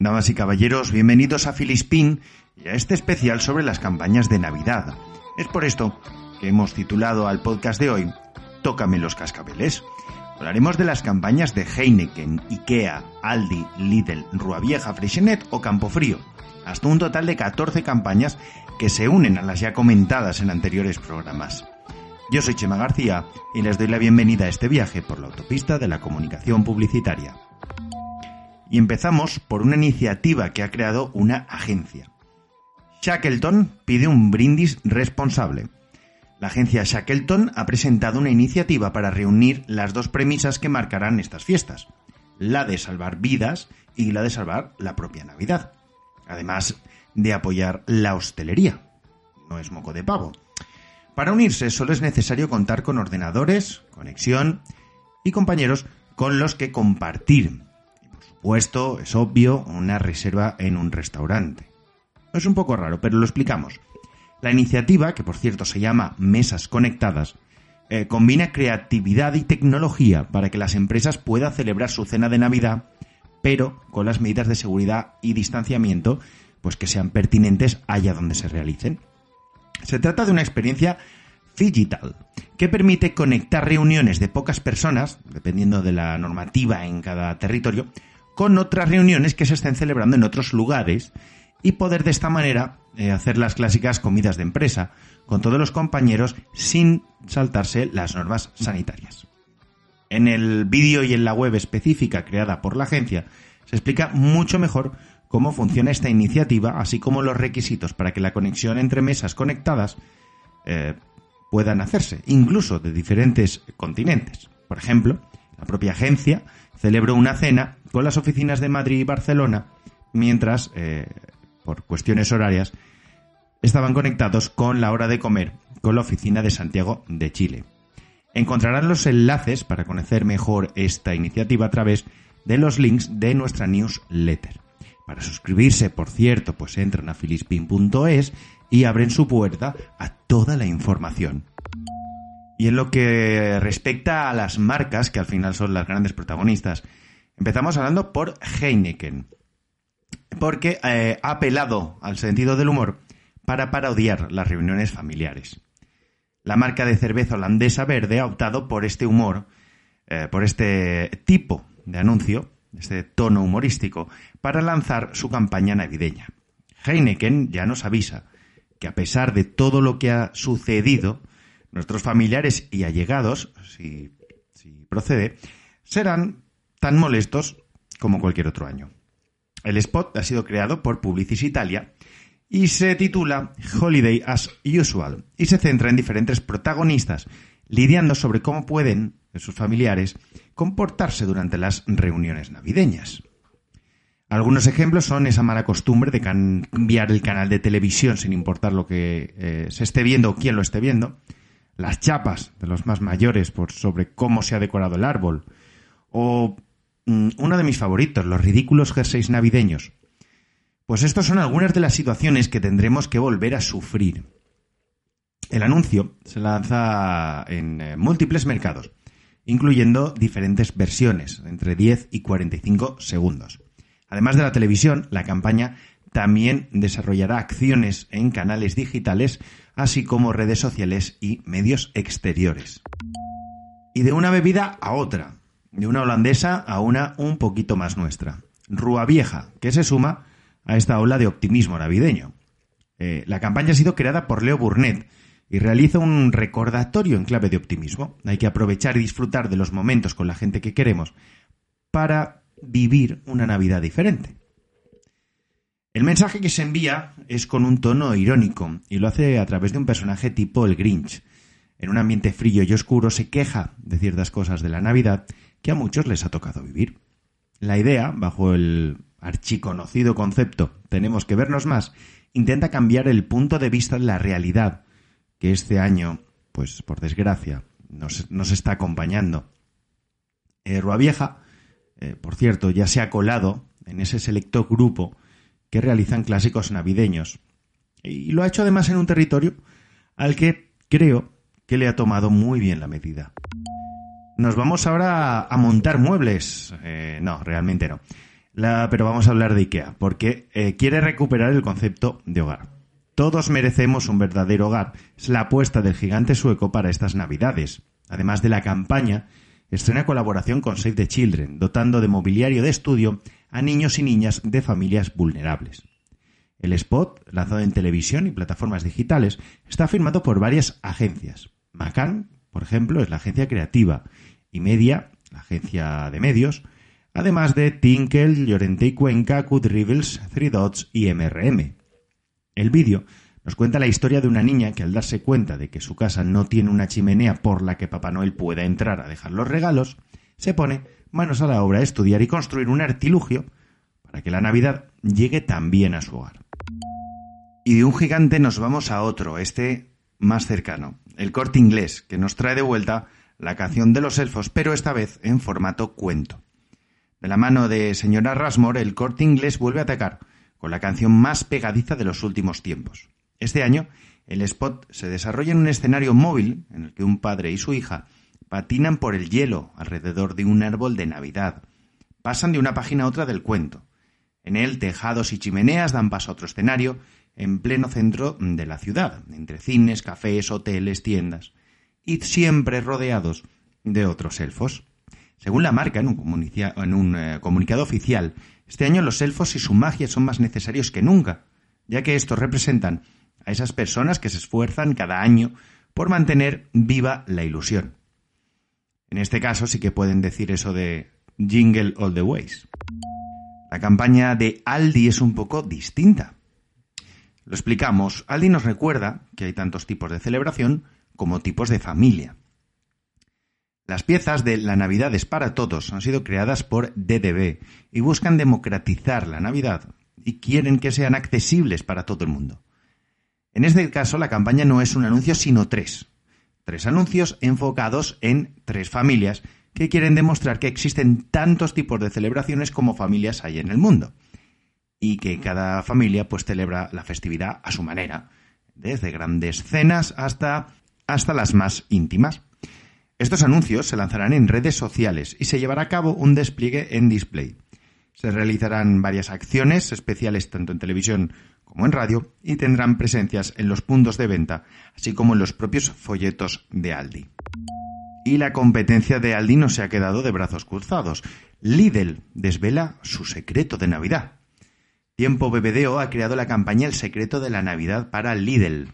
Damas y caballeros, bienvenidos a Filispín y a este especial sobre las campañas de Navidad. Es por esto que hemos titulado al podcast de hoy Tócame los cascabeles. Hablaremos de las campañas de Heineken, Ikea, Aldi, Lidl, Ruavieja, Freixenet o Campofrío. Hasta un total de 14 campañas que se unen a las ya comentadas en anteriores programas. Yo soy Chema García y les doy la bienvenida a este viaje por la autopista de la comunicación publicitaria. Y empezamos por una iniciativa que ha creado una agencia. Shackleton pide un brindis responsable. La agencia Shackleton ha presentado una iniciativa para reunir las dos premisas que marcarán estas fiestas, la de salvar vidas y la de salvar la propia Navidad, además de apoyar la hostelería. No es moco de pavo. Para unirse solo es necesario contar con ordenadores, conexión y compañeros con los que compartir puesto, es obvio, una reserva en un restaurante. Es un poco raro, pero lo explicamos. La iniciativa, que por cierto se llama Mesas Conectadas, eh, combina creatividad y tecnología para que las empresas puedan celebrar su cena de Navidad, pero con las medidas de seguridad y distanciamiento, pues que sean pertinentes allá donde se realicen. Se trata de una experiencia digital que permite conectar reuniones de pocas personas, dependiendo de la normativa en cada territorio, con otras reuniones que se estén celebrando en otros lugares y poder de esta manera eh, hacer las clásicas comidas de empresa con todos los compañeros sin saltarse las normas sanitarias. En el vídeo y en la web específica creada por la agencia se explica mucho mejor cómo funciona esta iniciativa, así como los requisitos para que la conexión entre mesas conectadas eh, puedan hacerse, incluso de diferentes continentes. Por ejemplo, la propia agencia celebró una cena con las oficinas de Madrid y Barcelona, mientras, eh, por cuestiones horarias, estaban conectados con la hora de comer con la oficina de Santiago de Chile. Encontrarán los enlaces para conocer mejor esta iniciativa a través de los links de nuestra newsletter. Para suscribirse, por cierto, pues entran a filispin.es y abren su puerta a toda la información. Y en lo que respecta a las marcas, que al final son las grandes protagonistas, empezamos hablando por Heineken, porque eh, ha apelado al sentido del humor para parodiar las reuniones familiares. La marca de cerveza holandesa verde ha optado por este humor, eh, por este tipo de anuncio, este tono humorístico, para lanzar su campaña navideña. Heineken ya nos avisa que a pesar de todo lo que ha sucedido, nuestros familiares y allegados, si, procede, serán tan molestos como cualquier otro año. El spot ha sido creado por Publicis Italia y se titula Holiday as Usual y se centra en diferentes protagonistas lidiando sobre cómo pueden sus familiares comportarse durante las reuniones navideñas. Algunos ejemplos son esa mala costumbre de cambiar el canal de televisión sin importar lo que eh, se esté viendo o quién lo esté viendo, las chapas de los más mayores por sobre cómo se ha decorado el árbol, o mm, uno de mis favoritos, los ridículos jerseys navideños. Pues estas son algunas de las situaciones que tendremos que volver a sufrir. El anuncio se lanza en eh, múltiples mercados, incluyendo diferentes versiones, entre 10 y 45 segundos. Además de la televisión, la campaña también desarrollará acciones en canales digitales así como redes sociales y medios exteriores. Y de una bebida a otra, de una holandesa a una un poquito más nuestra. Rúa Vieja, que se suma a esta ola de optimismo navideño. Eh, la campaña ha sido creada por Leo Burnett y realiza un recordatorio en clave de optimismo. Hay que aprovechar y disfrutar de los momentos con la gente que queremos para vivir una Navidad diferente. El mensaje que se envía es con un tono irónico y lo hace a través de un personaje tipo el Grinch. En un ambiente frío y oscuro se queja de ciertas cosas de la Navidad que a muchos les ha tocado vivir. La idea, bajo el archiconocido concepto tenemos que vernos más, intenta cambiar el punto de vista de la realidad que este año, pues por desgracia, nos, está acompañando. Eh, Rua Vieja, eh, por cierto, ya se ha colado en ese selecto grupo que realizan clásicos navideños. Y lo ha hecho además en un territorio al que creo que le ha tomado muy bien la medida. Nos vamos ahora a montar muebles. Eh, no, realmente no. pero vamos a hablar de IKEA, porque eh, quiere recuperar el concepto de hogar. Todos merecemos un verdadero hogar. Es la apuesta del gigante sueco para estas Navidades. Además de la campaña, estrena colaboración con Save the Children, dotando de mobiliario de estudio a niños y niñas de familias vulnerables. El spot, lanzado en televisión y plataformas digitales, está firmado por varias agencias. Macan, por ejemplo, es la agencia creativa, y Media, la agencia de medios, además de Tinkel, Llorente y Cuenca, Cut Rivals, Three Dots y MRM. El vídeo nos cuenta la historia de una niña que al darse cuenta de que su casa no tiene una chimenea por la que Papá Noel pueda entrar a dejar los regalos, se pone manos a la obra estudiar y construir un artilugio para que la Navidad llegue también a su hogar. Y de un gigante nos vamos a otro, este más cercano, el corte inglés, que nos trae de vuelta la canción de los elfos, pero esta vez en formato cuento. De la mano de señora Rasmore, el corte inglés vuelve a atacar con la canción más pegadiza de los últimos tiempos. Este año, el spot se desarrolla en un escenario móvil en el que un padre y su hija patinan por el hielo alrededor de un árbol de Navidad. Pasan de una página a otra del cuento. En él, tejados y chimeneas dan paso a otro escenario en pleno centro de la ciudad, entre cines, cafés, hoteles, tiendas, y siempre rodeados de otros elfos. Según la marca, en un, eh, comunicado oficial, este año los elfos y su magia son más necesarios que nunca, ya que estos representan a esas personas que se esfuerzan cada año por mantener viva la ilusión. En este caso sí que pueden decir eso de Jingle All the Ways. La campaña de Aldi es un poco distinta. Lo explicamos. Aldi nos recuerda que hay tantos tipos de celebración como tipos de familia. Las piezas de La Navidad es para todos han sido creadas por DDB y buscan democratizar la Navidad y quieren que sean accesibles para todo el mundo. En este caso, la campaña no es un anuncio, sino tres. Tres anuncios enfocados en tres familias que quieren demostrar que existen tantos tipos de celebraciones como familias hay en el mundo. Y que cada familia pues celebra la festividad a su manera, desde grandes cenas hasta, hasta las más íntimas. Estos anuncios se lanzarán en redes sociales y se llevará a cabo un despliegue en display. Se realizarán varias acciones especiales tanto en televisión como en radio y tendrán presencias en los puntos de venta, así como en los propios folletos de Aldi. Y la competencia de Aldi no se ha quedado de brazos cruzados. Lidl desvela su secreto de Navidad. Tiempo BBDO ha creado la campaña El secreto de la Navidad para Lidl.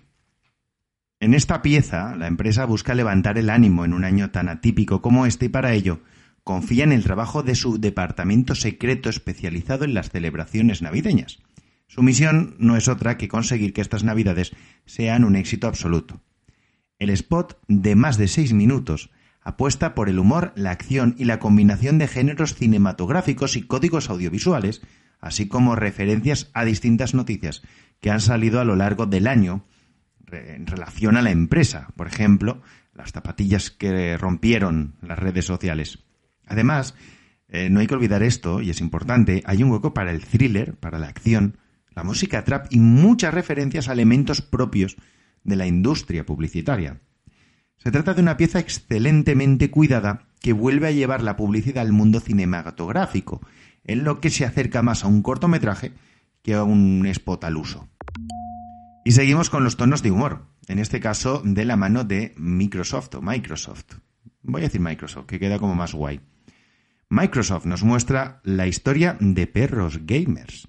En esta pieza, la empresa busca levantar el ánimo en un año tan atípico como este y para ello confía en el trabajo de su departamento secreto especializado en las celebraciones navideñas. Su misión no es otra que conseguir que estas Navidades sean un éxito absoluto. El spot, de más de seis minutos, apuesta por el humor, la acción y la combinación de géneros cinematográficos y códigos audiovisuales, así como referencias a distintas noticias que han salido a lo largo del año en relación a la empresa, por ejemplo, las zapatillas que rompieron las redes sociales. Además, eh, no hay que olvidar esto, y es importante, hay un hueco para el thriller, para la acción, la música trap y muchas referencias a elementos propios de la industria publicitaria. Se trata de una pieza excelentemente cuidada que vuelve a llevar la publicidad al mundo cinematográfico, en lo que se acerca más a un cortometraje que a un spot al uso. Y seguimos con los tonos de humor, en este caso de la mano de Microsoft o Microsoft. Voy a decir Microsoft, que queda como más guay. Microsoft nos muestra la historia de perros gamers.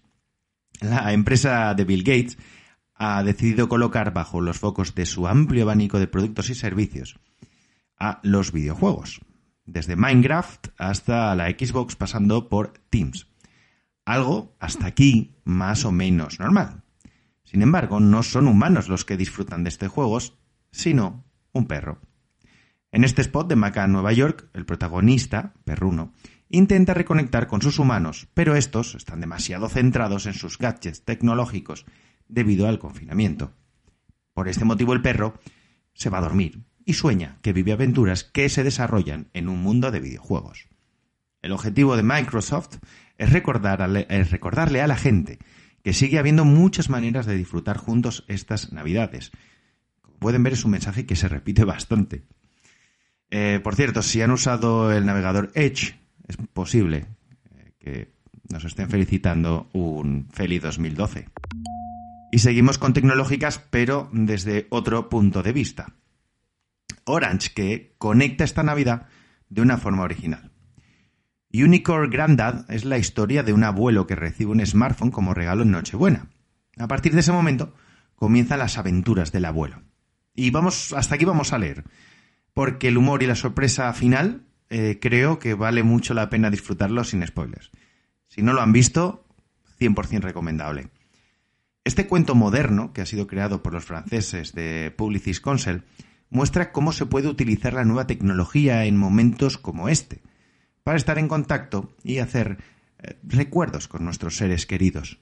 La empresa de Bill Gates ha decidido colocar bajo los focos de su amplio abanico de productos y servicios a los videojuegos, desde Minecraft hasta la Xbox pasando por Teams. Algo hasta aquí más o menos normal. Sin embargo, no son humanos los que disfrutan de estos juegos, sino un perro. En este spot de Maca, Nueva York, el protagonista, Perruno, intenta reconectar con sus humanos, pero estos están demasiado centrados en sus gadgets tecnológicos debido al confinamiento. Por este motivo el perro se va a dormir y sueña que vive aventuras que se desarrollan en un mundo de videojuegos. El objetivo de Microsoft es, recordarle, a la gente que sigue habiendo muchas maneras de disfrutar juntos estas Navidades. Como pueden ver es un mensaje que se repite bastante. Eh, por cierto, si han usado el navegador Edge, es posible eh, que nos estén felicitando un feliz 2012. Y seguimos con tecnológicas, pero desde otro punto de vista. Orange, que conecta esta Navidad de una forma original. Unicorn Granddad es la historia de un abuelo que recibe un smartphone como regalo en Nochebuena. A partir de ese momento comienzan las aventuras del abuelo. Y vamos, hasta aquí vamos a leer, porque el humor y la sorpresa final eh, creo que vale mucho la pena disfrutarlo sin spoilers. Si no lo han visto, 100% recomendable. Este cuento moderno, que ha sido creado por los franceses de Publicis Council, muestra cómo se puede utilizar la nueva tecnología en momentos como este – para estar en contacto y hacer eh, recuerdos con nuestros seres queridos.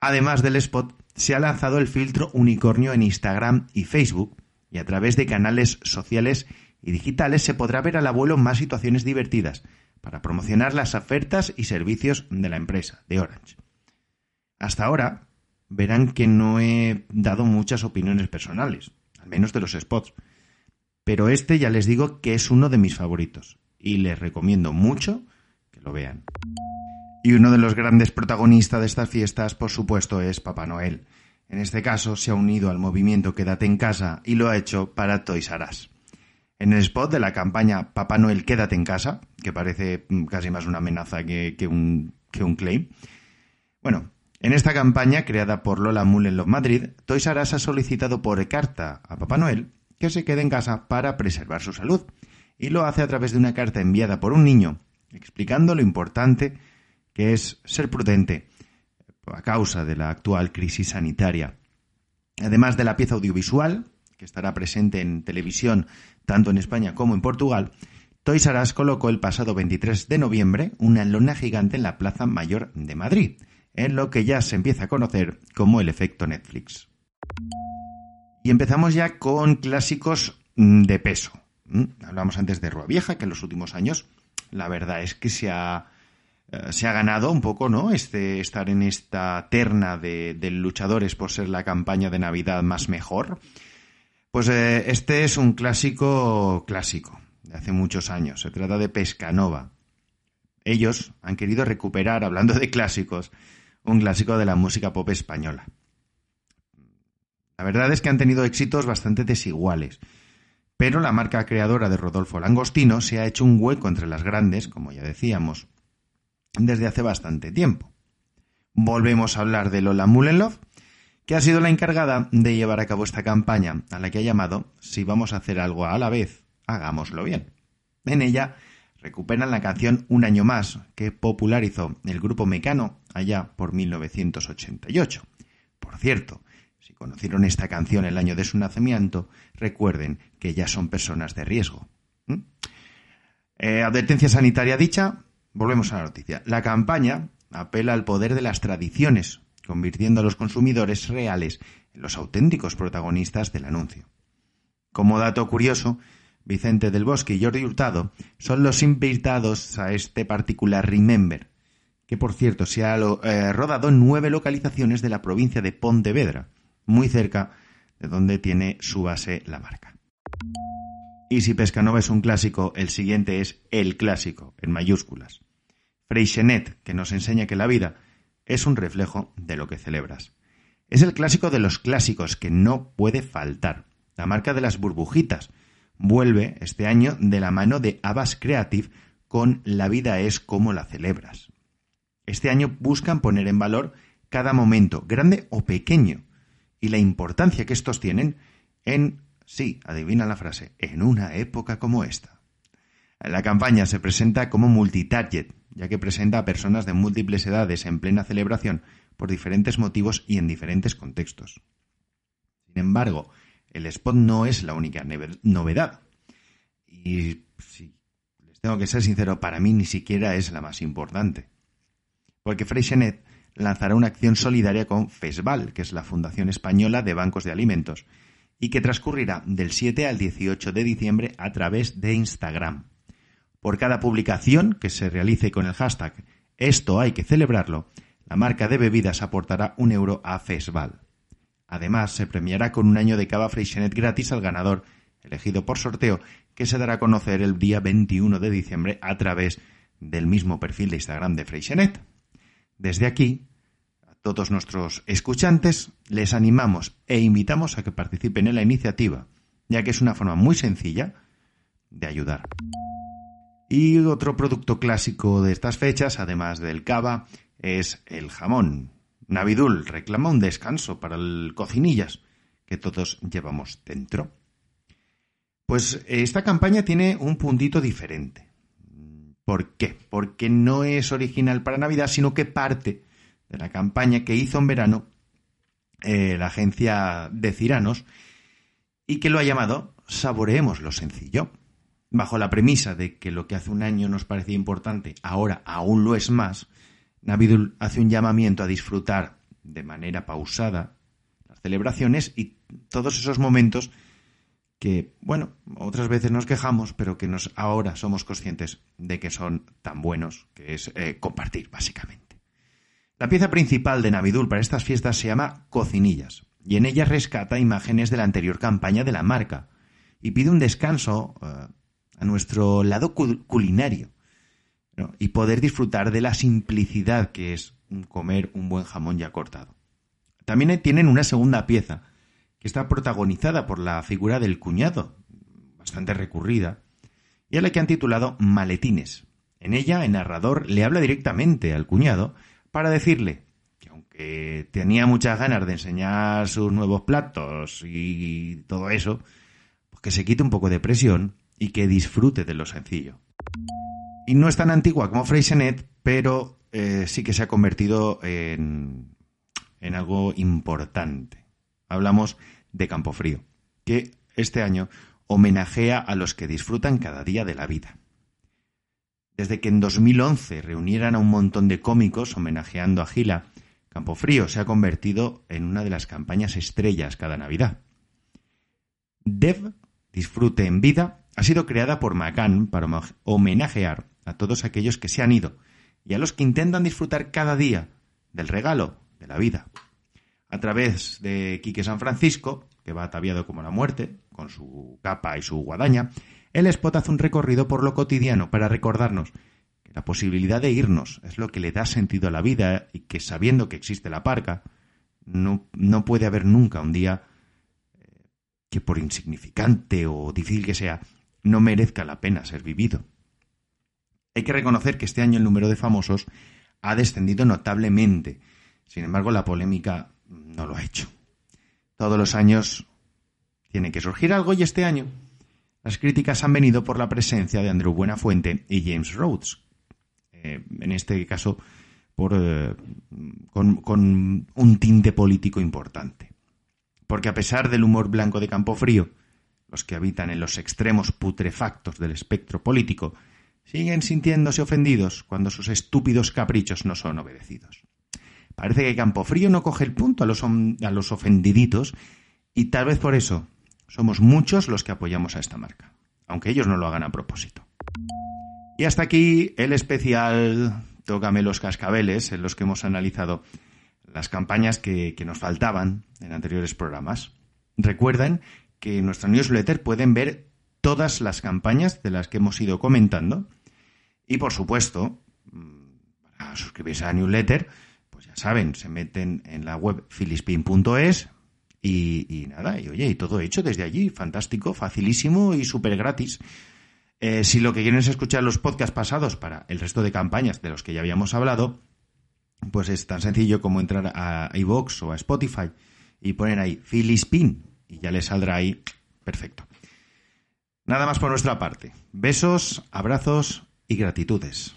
Además del spot, se ha lanzado el filtro unicornio en Instagram y Facebook, y a través de canales sociales y digitales se podrá ver al abuelo más situaciones divertidas para promocionar las ofertas y servicios de la empresa, de Orange. Hasta ahora, verán que no he dado muchas opiniones personales, al menos de los spots, pero este ya les digo que es uno de mis favoritos y les recomiendo mucho que lo vean. Y uno de los grandes protagonistas de estas fiestas, por supuesto, es Papá Noel. En este caso, se ha unido al movimiento Quédate en casa y lo ha hecho para Toys R Us. En el spot de la campaña Papá Noel Quédate en casa, que parece mm, casi más una amenaza que, un, claim, bueno, en esta campaña, creada por Lola Mullen Love Madrid, Toys R Us ha solicitado por carta a Papá Noel que se quede en casa para preservar su salud y lo hace a través de una carta enviada por un niño, explicando lo importante que es ser prudente a causa de la actual crisis sanitaria. Además de la pieza audiovisual, que estará presente en televisión tanto en España como en Portugal, Toys R Us colocó el pasado 23 de noviembre una lona gigante en la Plaza Mayor de Madrid, en lo que ya se empieza a conocer como el efecto Netflix. Y empezamos ya con clásicos de peso. ¿Mm? Hablamos antes de Rua Vieja, que en los últimos años la verdad es que se ha, eh, se ha ganado un poco, ¿no? Este, estar en esta terna de, luchadores por ser la campaña de Navidad más mejor. Pues eh, este es un clásico clásico de hace muchos años. Se trata de Pescanova. Ellos han querido recuperar, hablando de clásicos, un clásico de la música pop española. La verdad es que han tenido éxitos bastante desiguales. Pero la marca creadora de Rodolfo Langostino se ha hecho un hueco entre las grandes, como ya decíamos, desde hace bastante tiempo. Volvemos a hablar de Lola Mullenlove, que ha sido la encargada de llevar a cabo esta campaña, a la que ha llamado Si vamos a hacer algo a la vez, hagámoslo bien. En ella recuperan la canción Un año más, que popularizó el grupo Mecano allá por 1988. Por cierto, si conocieron esta canción el año de su nacimiento, recuerden que ya son personas de riesgo. ¿Mm? Eh, advertencia sanitaria dicha, volvemos a la noticia. La campaña apela al poder de las tradiciones, convirtiendo a los consumidores reales en los auténticos protagonistas del anuncio. Como dato curioso, Vicente del Bosque y Jordi Hurtado son los invitados a este particular Remember, que por cierto se ha eh, rodado en nueve localizaciones de la provincia de Pontevedra, muy cerca de donde tiene su base la marca. Y si Pescanova es un clásico, el siguiente es el clásico, en mayúsculas. Freixenet, que nos enseña que la vida es un reflejo de lo que celebras. Es el clásico de los clásicos que no puede faltar. La marca de las burbujitas vuelve este año de la mano de Abbas Creative con La vida es como la celebras. Este año buscan poner en valor cada momento, grande o pequeño, y la importancia que estos tienen en, sí, adivina la frase, en una época como esta. La campaña se presenta como multitarget, ya que presenta a personas de múltiples edades en plena celebración por diferentes motivos y en diferentes contextos. Sin embargo, el spot no es la única novedad. Y si les tengo que ser sincero, para mí ni siquiera es la más importante. Porque Freixenet lanzará una acción solidaria con FESVAL, que es la Fundación Española de Bancos de Alimentos, y que transcurrirá del 7 al 18 de diciembre a través de Instagram. Por cada publicación que se realice con el hashtag Esto hay que celebrarlo, la marca de bebidas aportará un euro a FESVAL. Además, se premiará con un año de cava Freixenet gratis al ganador, elegido por sorteo, que se dará a conocer el día 21 de diciembre a través del mismo perfil de Instagram de Freixenet. Desde aquí, a todos nuestros escuchantes, les animamos e invitamos a que participen en la iniciativa, ya que es una forma muy sencilla de ayudar. Y otro producto clásico de estas fechas, además del cava, es el jamón. Navidul reclama un descanso para el cocinillas que todos llevamos dentro. Pues esta campaña tiene un puntito diferente. ¿Por qué? Porque no es original para Navidad, sino que parte de la campaña que hizo en verano eh, la agencia de Ciranos y que lo ha llamado Saboreemos lo sencillo. Bajo la premisa de que lo que hace un año nos parecía importante, ahora aún lo es más, Navidul hace un llamamiento a disfrutar de manera pausada las celebraciones y todos esos momentos que, bueno, otras veces nos quejamos, pero que nos ahora somos conscientes de que son tan buenos, que es eh, compartir, básicamente. La pieza principal de Navidul para estas fiestas se llama Cocinillas, y en ella rescata imágenes de la anterior campaña de la marca, y pide un descanso eh, a nuestro lado culinario, y poder disfrutar de la simplicidad que es comer un buen jamón ya cortado. También tienen una segunda pieza, que está protagonizada por la figura del cuñado, bastante recurrida, y a la que han titulado Maletines. En ella, el narrador le habla directamente al cuñado para decirle que aunque tenía muchas ganas de enseñar sus nuevos platos y todo eso, pues que se quite un poco de presión y que disfrute de lo sencillo. Y no es tan antigua como Freysenet, pero eh, sí que se ha convertido en, en algo importante. Hablamos de Campofrío, que este año homenajea a los que disfrutan cada día de la vida. Desde que en 2011 reunieran a un montón de cómicos homenajeando a Gila, Campofrío se ha convertido en una de las campañas estrellas cada Navidad. Dev, disfrute en vida, ha sido creada por Macan para homenajear a todos aquellos que se han ido y a los que intentan disfrutar cada día del regalo de la vida. A través de Quique San Francisco, que va ataviado como la muerte, con su capa y su guadaña, el spot hace un recorrido por lo cotidiano para recordarnos que la posibilidad de irnos es lo que le da sentido a la vida y que sabiendo que existe la parca, no, no puede haber nunca un día eh, que por insignificante o difícil que sea, no merezca la pena ser vivido. Hay que reconocer que este año el número de famosos ha descendido notablemente. Sin embargo, la polémica no lo ha hecho. Todos los años tiene que surgir algo y este año las críticas han venido por la presencia de Andrew Buenafuente y James Rhodes. Eh, en este caso, por, eh, con, con un tinte político importante. Porque a pesar del humor blanco de Campo Frío, los que habitan en los extremos putrefactos del espectro político siguen sintiéndose ofendidos cuando sus estúpidos caprichos no son obedecidos. Parece que Campofrío no coge el punto a los, a los ofendiditos y tal vez por eso somos muchos los que apoyamos a esta marca, aunque ellos no lo hagan a propósito. Y hasta aquí el especial Tócame los cascabeles, en los que hemos analizado las campañas que, que nos faltaban en anteriores programas. Recuerden que en nuestra newsletter pueden ver todas las campañas de las que hemos ido comentando y por supuesto, para suscribirse a la newsletter, pues ya saben, se meten en la web filispin.es y, nada, y oye, y todo hecho desde allí, fantástico, facilísimo y súper gratis. Eh, si lo que quieren es escuchar los podcasts pasados para el resto de campañas de los que ya habíamos hablado, pues es tan sencillo como entrar a iVoox o a Spotify y poner ahí Filispin y ya les saldrá ahí perfecto. Nada más por nuestra parte. Besos, abrazos y gratitudes.